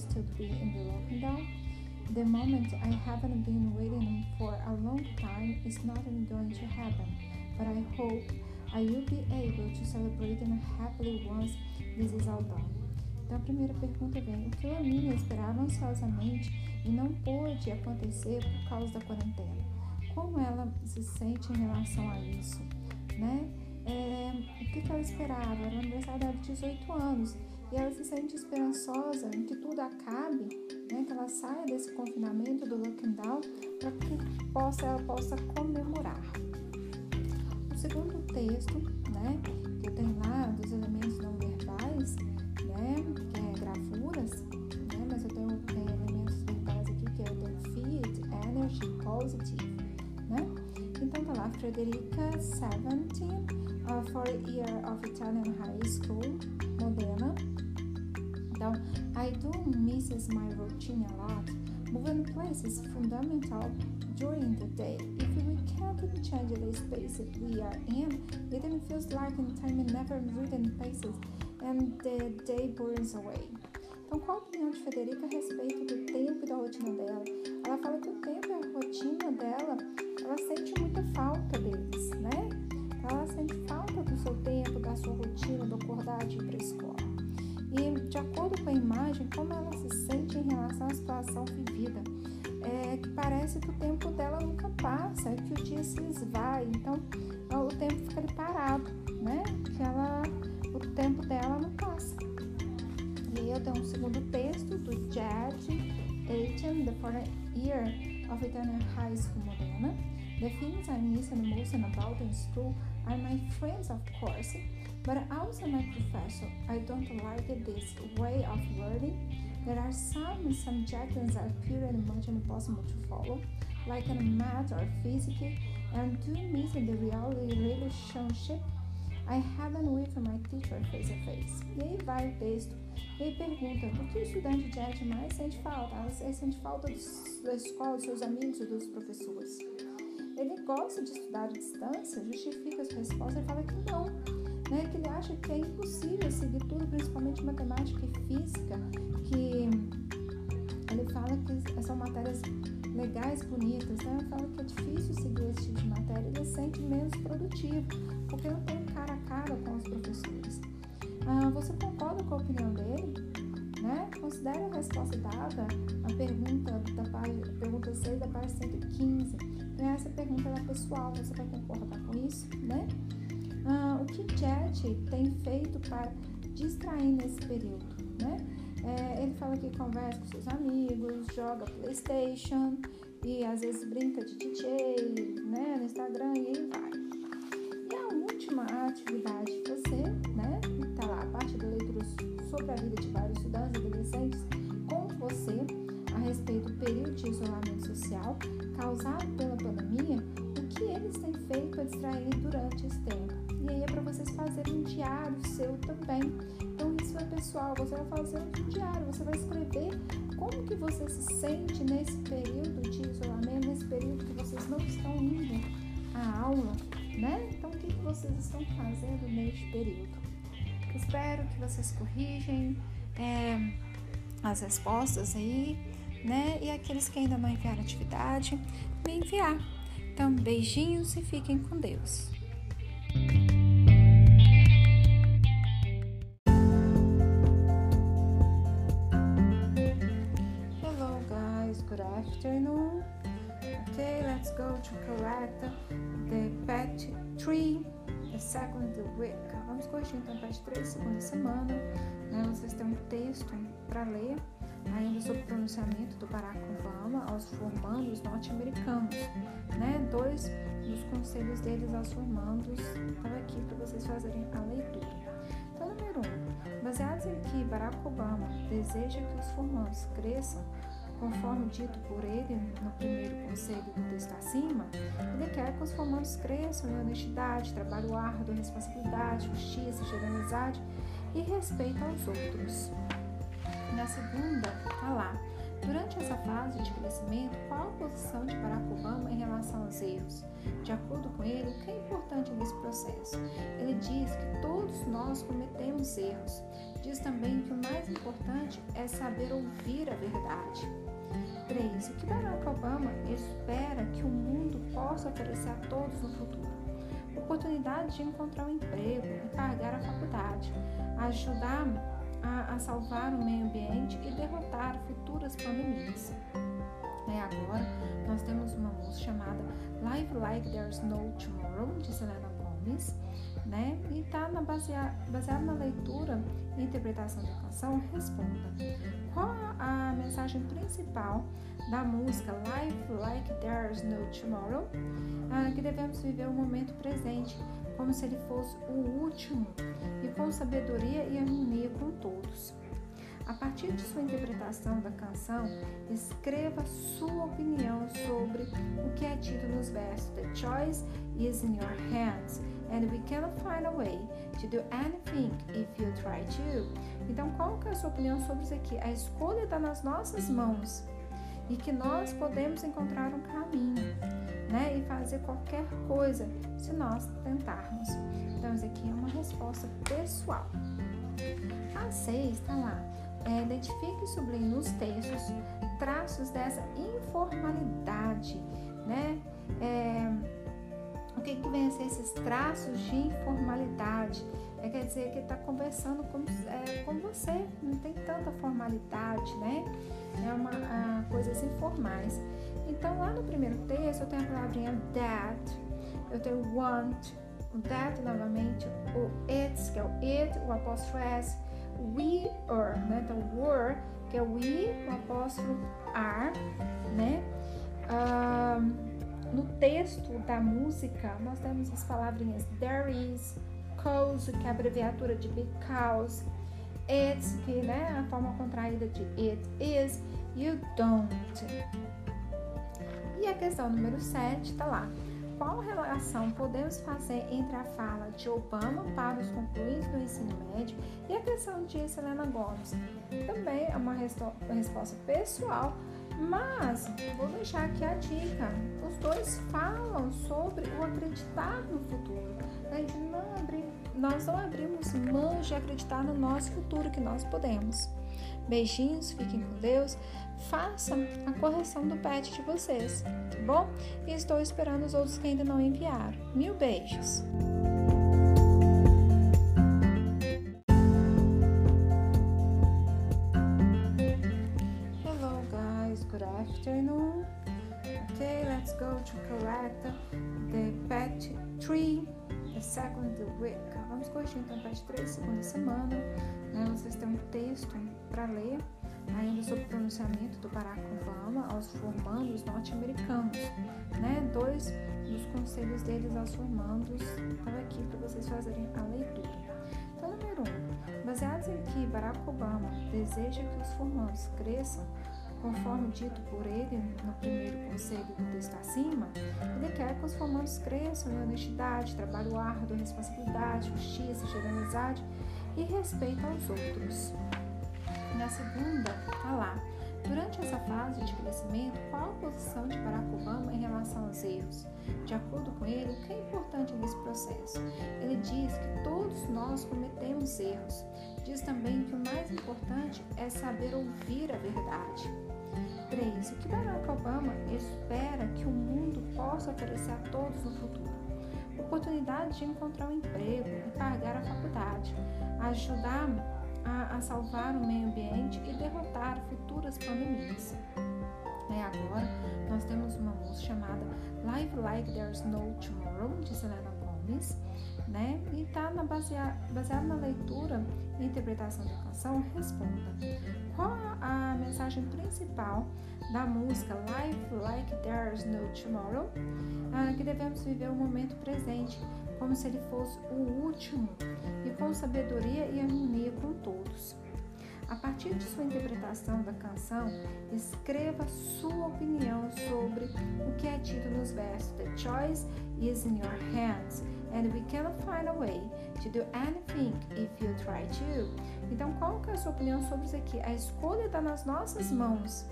will still be in the lockdown. The moment I haven't been waiting for a long time is not going to happen, but I hope I will be able to celebrate happily once this is all done. Então a primeira pergunta vem: o que Lamina esperava ansiosamente e não pôde acontecer por causa da quarentena? Como ela se sente em relação a isso? Né? É, o que, que ela esperava? Era o aniversário dela de 18 anos e ela se sente esperançosa em que tudo acabe, né, que ela saia desse confinamento do lockdown para que possa, ela possa comemorar. O segundo texto, né, que eu tenho lá dos elementos não verbais, né, que é gravuras, né, mas eu tenho, tenho elementos verbais aqui que é o feed, energy, positive, né? Então tá lá, Frederica 17, uh, for year of Italian high school, Modena. Então, I do misses my routine a lot. Moving places is fundamental during the day. If we can't change the space we are in, it feels like time never ridden places and the day burns away. Então, qual a opinião de Federica a respeito do tempo da rotina dela? Ela fala que o tempo e a rotina dela, situação vivida. É que parece que o tempo dela nunca passa, que o dia se esvai, então o tempo fica ali parado, né? Que ela, o tempo dela não passa. E aí eu tenho um segundo texto do Jed Aiken, The Foreign Year of Italian High School Modena. The things I miss and most about in school are my friends, of course, but also my professor. I don't like this way of learning. There are some subjects that appear much impossible to follow, like in math or physics, and to miss the real relationship I haven't with my teacher face to face. E aí vai o texto. E aí pergunta, o que o estudante de arte mais sente falta? Ele sente falta da escola, dos seus amigos e dos professores. Ele gosta de estudar à distância, justifica a sua resposta e fala que não né, que ele acha que é impossível seguir tudo, principalmente matemática e física, que ele fala que são matérias legais, bonitas, né? Ele fala que é difícil seguir esse tipo de matéria, ele se sente menos produtivo, porque não tem cara a cara com os professores. Ah, você concorda com a opinião dele? Né? Considere a resposta dada a pergunta da página, pergunta 6 da página 115. Então, essa pergunta é pessoal, você vai concordar com isso, né? Que Chat tem feito para distrair nesse período, né? É, ele fala que conversa com seus amigos, joga Playstation e às vezes brinca de DJ, sente nesse período de isolamento, nesse período que vocês não estão indo à aula, né? Então o que, vocês estão fazendo neste período? Espero que vocês corrigem é, as respostas aí, né? E aqueles que ainda não enviaram atividade, me enviar. Então, beijinhos e fiquem com Deus. Vamos corrigir então patch 3, segunda semana. Né? Vocês têm um texto para ler ainda sobre o pronunciamento do Barack Obama aos formandos norte-americanos, né? Dois dos conselhos deles aos formandos estão aqui para vocês fazerem a leitura. Então, número um, baseados em que Barack Obama deseja que os formandos cresçam conforme dito por ele no primeiro conselho do texto acima, ele quer que os formandos cresçam em honestidade, trabalho árduo, responsabilidade, justiça, generosidade e respeito aos outros. Na segunda, tá lá. Durante essa fase de crescimento, qual a posição de Barack Obama em relação aos erros? De acordo com ele, o que é importante nesse processo? Ele diz que todos nós cometemos erros. Diz também que o mais importante é saber ouvir a verdade. 3. O que Barack Obama espera que o mundo possa oferecer a todos no futuro? Oportunidade de encontrar um emprego pagar a faculdade, ajudar a, a salvar o meio ambiente e derrotar futuras pandemias. E agora nós temos uma música chamada Live Like There's No Tomorrow, de Selena Né? E está baseada baseado na leitura e interpretação da canção, responda. Qual a mensagem principal da música Life Like There's No Tomorrow? Ah, que devemos viver o momento presente como se ele fosse o último e com sabedoria e harmonia com todos. A partir de sua interpretação da canção, escreva sua opinião sobre o que é dito nos versos. The choice is in your hands and we cannot find a way to do anything if you try to. Então, qual é a sua opinião sobre isso aqui? A escolha está nas nossas mãos e que nós podemos encontrar um caminho, né? E fazer qualquer coisa se nós tentarmos. Então, isso aqui é uma resposta pessoal. A 6 está lá. É, identifique e sublinhe nos textos traços dessa informalidade, né? É, o que, que vem a ser esses traços de informalidade? É, quer dizer que está conversando com, é, com você, não tem tanta formalidade, né? É uma a, coisas informais. Então, lá no primeiro texto, eu tenho a palavrinha that, eu tenho want, o that novamente, o it, que é o it, o apóstrofo s, we are, né? Então, were, que é we, o apóstrofo are, né? No texto da música, nós temos as palavrinhas there is, cause, que é a abreviatura de because, it's, que né, a forma contraída de it is, you don't. E a questão número 7 está lá. Qual relação podemos fazer entre a fala de Obama para os concluídos do ensino médio e a questão de Selena Gomes? Também é uma resposta pessoal mas vou deixar aqui a dica: os dois falam sobre o acreditar no futuro. A gente não nós não abrimos mão de acreditar no nosso futuro, que nós podemos. Beijinhos, fiquem com Deus. Façam a correção do pet de vocês, tá bom? E estou esperando os outros que ainda não enviaram. Mil beijos! to correct the patch 3 the second week. Vamos corrigir então o patch 3, segunda semana. Né? Para ler ainda sobre o pronunciamento do Barack Obama aos formandos norte-americanos. Né? Dois dos conselhos deles aos formandos estão aqui para vocês fazerem a leitura. Então, número 1. Um, baseados em que Barack Obama deseja que os formandos cresçam Conforme dito por ele no primeiro conselho do texto acima, ele quer que os formandos cresçam em honestidade, trabalho árduo, responsabilidade, justiça, generosidade e respeito aos outros. Na segunda, está lá. Durante essa fase de crescimento, qual a posição de Barack Obama em relação aos erros? De acordo com ele, o que é importante nesse processo? Ele diz que todos nós cometemos erros. Diz também que o mais importante é saber ouvir a verdade. 3. O que Barack Obama espera que o mundo possa oferecer a todos no futuro? Oportunidade de encontrar um emprego e pagar a faculdade, ajudar a, a salvar o meio ambiente e derrotar futuras pandemias. E agora nós temos uma música chamada Live Like There's No Tomorrow, de Selena Gomez né? E está baseado, baseado na leitura e interpretação da canção, responda. Qual a mensagem principal da música Life Like There's No Tomorrow? Ah, que devemos viver o momento presente como se ele fosse o último e com sabedoria e harmonia com todos. A partir de sua interpretação da canção, escreva sua opinião sobre o que é dito nos versos. The choice is in your hands and we cannot find a way to do anything if you try to. Então, qual é a sua opinião sobre isso aqui? A escolha está nas nossas mãos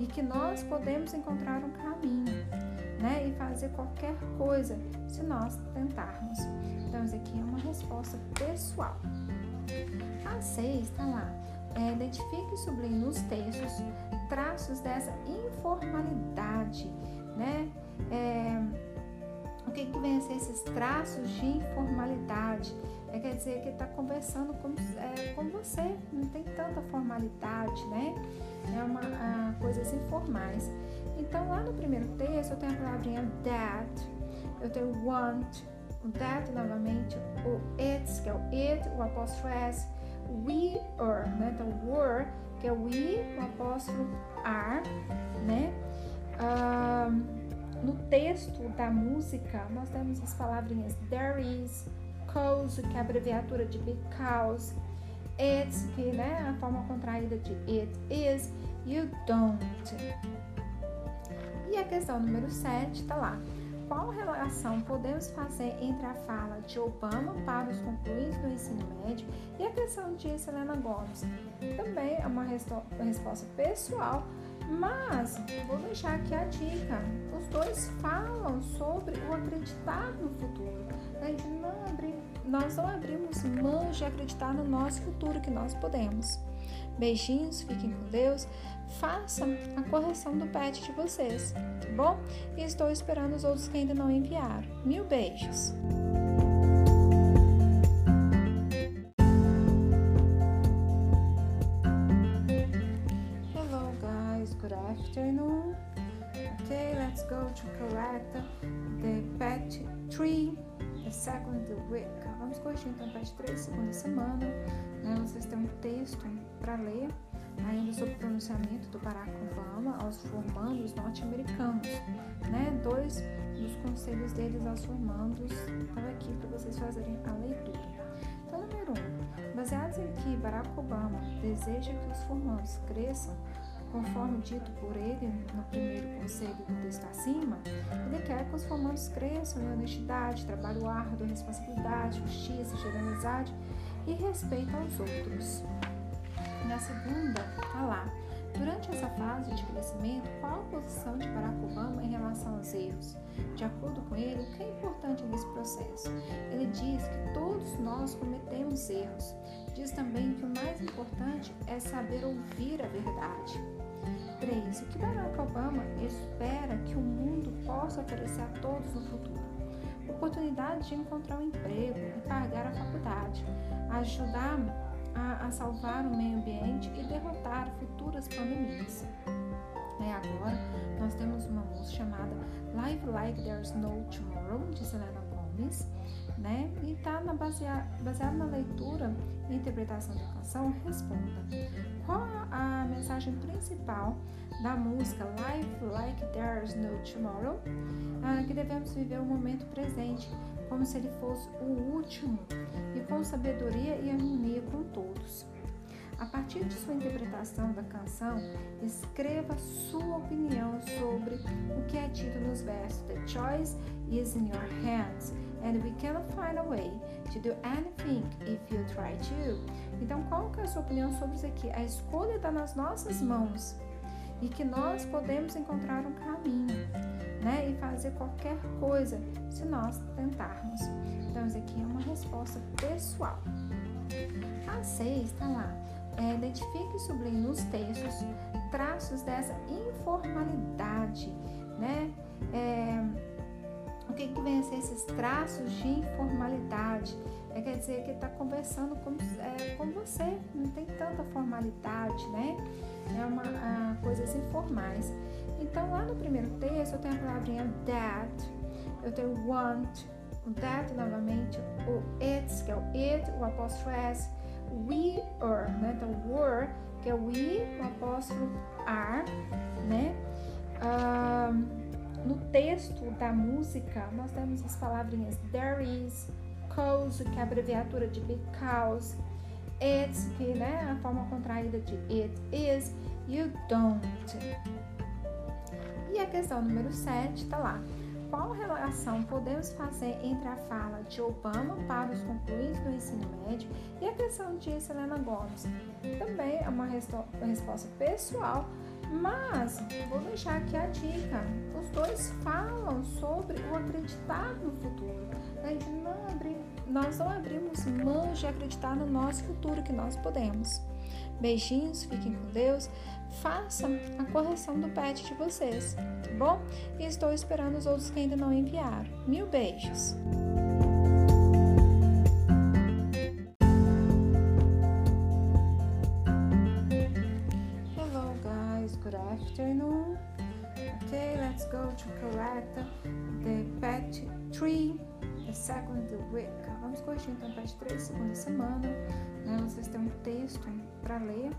e que nós podemos encontrar um caminho, né? E fazer qualquer coisa se nós tentarmos. Então, isso aqui é uma resposta pessoal. A 6 está lá. É, identifique e sublinhe nos textos traços dessa informalidade, né? É, o que, que vem a ser esses traços de informalidade? É, quer dizer que está conversando com, é, com você, não tem tanta formalidade, né? É uma a, coisas informais. Então, lá no primeiro texto, eu tenho a palavrinha that, eu tenho want, o that novamente, o it's, que é o it, o apóstrofo s, we are, né? Então, were, que é we, o apóstrofo are, né? Um, no texto da música, nós temos as palavrinhas there is, cause, que é a abreviatura de because, it's, que né, a forma contraída de it is, you don't. E a questão número 7 está lá. Qual relação podemos fazer entre a fala de Obama para os concluídos do ensino médio e a questão de Selena Gomes? Também é uma resposta pessoal mas vou deixar aqui a dica: os dois falam sobre o acreditar no futuro. Gente não nós não abrimos mão de acreditar no nosso futuro, que nós podemos. Beijinhos, fiquem com Deus. Façam a correção do pet de vocês, tá bom? E estou esperando os outros que ainda não enviaram. Mil beijos! 3 the second week. Vamos corrigir então pet 3, segunda semana. Né? Vocês têm um texto para ler ainda sobre o pronunciamento do Barack Obama aos formandos norte-americanos. Né? Dois dos conselhos deles aos formandos estão aqui para vocês fazerem a leitura. Então, número 1. Um, baseados em que Barack Obama deseja que os formandos cresçam Conforme dito por ele no primeiro conselho do texto acima, ele quer que os formandos cresçam em honestidade, trabalho árduo, responsabilidade, justiça, generosidade e respeito aos outros. Na segunda, está lá. Durante essa fase de crescimento, qual a posição de Barack Obama em relação aos erros? De acordo com ele, o que é importante nesse processo? Ele diz que todos nós cometemos erros. Diz também que o mais importante é saber ouvir a verdade. 3. O que Barack Obama espera que o mundo possa oferecer a todos no futuro? Oportunidade de encontrar um emprego e pagar a faculdade, ajudar a, a salvar o meio ambiente e derrotar futuras pandemias. É, agora nós temos uma música chamada Live Like There's No Tomorrow, de Selena Né? E está baseado baseado na leitura e interpretação da canção, responda. Qual a mensagem principal da música Life Like There's No Tomorrow? Ah, que devemos viver o momento presente, como se ele fosse o último, e com sabedoria e harmonia com todos. A partir de sua interpretação da canção, escreva sua opinião sobre o que é dito nos versos The choice is in your hands and we cannot find a way to do anything if you try to. Então, qual que é a sua opinião sobre isso aqui? A escolha está nas nossas mãos e que nós podemos encontrar um caminho, né? E fazer qualquer coisa se nós tentarmos. Então, isso aqui é uma resposta pessoal. A 6 está lá. É, identifique e sublinhe nos textos traços dessa informalidade, né? É, que, que vem a ser esses traços de informalidade? É, quer dizer que está conversando com, é, com você, não tem tanta formalidade, né? É uma a, coisas informais. Então, lá no primeiro texto, eu tenho a palavrinha that, eu tenho want, o that novamente, o it's, que é o it, o apóstrofo s, we are, né? Então, were, que é we, o apóstrofo are, né? Um, no texto da música, nós temos as palavrinhas there is, cause, que é a abreviatura de because, it's, que né, a forma contraída de it is, you don't. E a questão número 7 está lá. Qual relação podemos fazer entre a fala de Obama para os concluídos do ensino médio e a questão de Selena Gomes? Também é uma resposta pessoal Mas vou deixar aqui a dica: os dois falam sobre o acreditar no futuro. A gente não nós não abrimos mão de acreditar no nosso futuro, que nós podemos. Beijinhos, fiquem com Deus. Façam a correção do pet de vocês, tá bom? E estou esperando os outros que ainda não enviaram. Mil beijos! Afternoon. Okay, let's go to correct the pet 3, the second week. Vamos corrigir então pet 3, segunda semana. Né? Vocês têm um texto para ler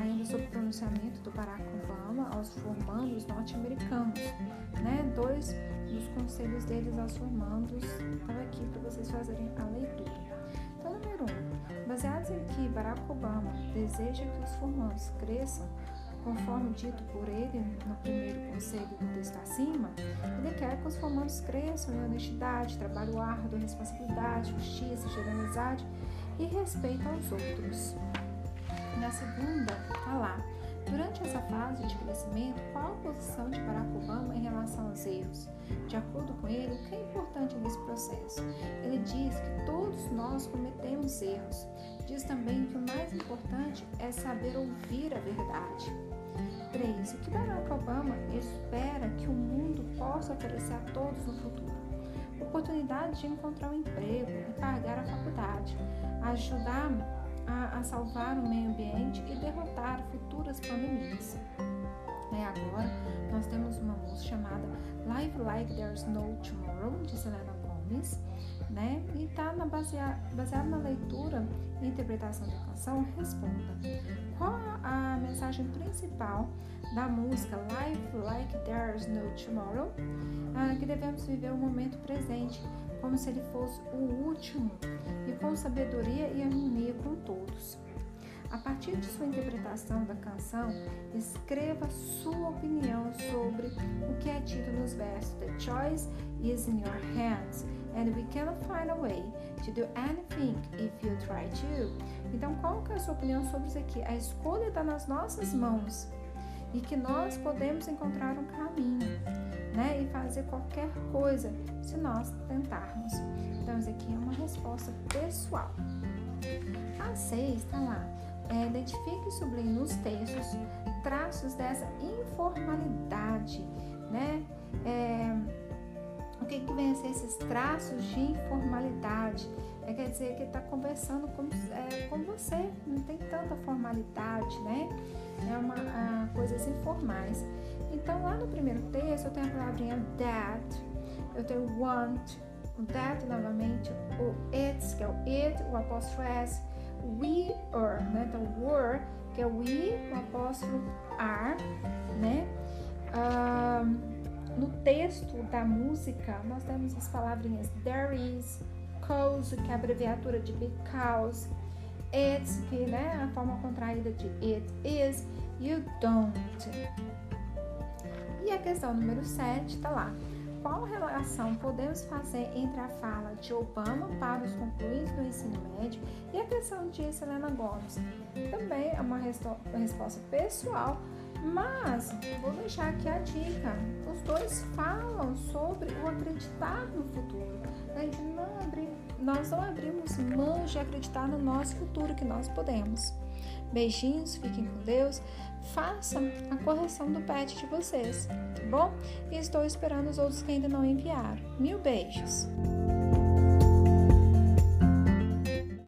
ainda sobre o pronunciamento do Barack Obama aos formandos norte-americanos. Né? Dois dos conselhos deles aos formandos estão aqui para vocês fazerem a leitura. Então, número um, baseados em que Barack Obama deseja que os formandos cresçam conforme dito por ele no primeiro conselho do texto acima, ele quer que os formandos cresçam em honestidade, trabalho árduo, responsabilidade, justiça, generosidade e respeito aos outros. Na segunda, está lá. Durante essa fase de crescimento, qual a posição de Barack Obama em relação aos erros? De acordo com ele, o que é importante nesse processo? Ele diz que todos nós cometemos erros. Diz também que o mais importante é saber ouvir a verdade. 3. O que Barack Obama espera que o mundo possa oferecer a todos no futuro? Oportunidade de encontrar um emprego e pagar a faculdade, ajudar a, a salvar o meio ambiente e derrotar futuras pandemias. E agora nós temos uma música chamada Live Like There's No Tomorrow, de Selena Gomez, né? E está baseada baseado na leitura e interpretação da canção, responda. Qual a mensagem principal da música Life Like There's No Tomorrow? Ah, que devemos viver o momento presente como se ele fosse o último e com sabedoria e harmonia com todos. A partir de sua interpretação da canção, escreva sua opinião sobre o que é dito nos versos The choice is in your hands and we cannot find a way to do anything if you try to. Então, qual é a sua opinião sobre isso aqui? A escolha está nas nossas mãos e que nós podemos encontrar um caminho né? E fazer qualquer coisa se nós tentarmos. Então, isso aqui é uma resposta pessoal. A 6 está lá. É, identifique e sublinhe nos textos traços dessa informalidade, né? É, o que, que vem a ser esses traços de informalidade? É, quer dizer que está conversando com, é, com você, não tem tanta formalidade, né? É uma a, coisas informais. Então, lá no primeiro texto, eu tenho a palavrinha that, eu tenho want, o that novamente, o it's, que é o it, o apóstrofo s, we are, né? Então, were, que é we, o apóstrofo are, né? Um, no texto da música, nós temos as palavrinhas there is, cause, que é a abreviatura de because, it's, que né, a forma contraída de it is, you don't. E a questão número 7 está lá. Qual relação podemos fazer entre a fala de Obama para os concluídos do ensino médio e a questão de Selena Gomes? Também é uma resposta pessoal, mas vou deixar aqui a dica. Os dois falam sobre o acreditar no futuro. Gente não abri, nós não abrimos mão de acreditar no nosso futuro, que nós podemos. Beijinhos, fiquem com Deus. Façam a correção do pet de vocês, tá bom? E estou esperando os outros que ainda não enviaram. Mil beijos!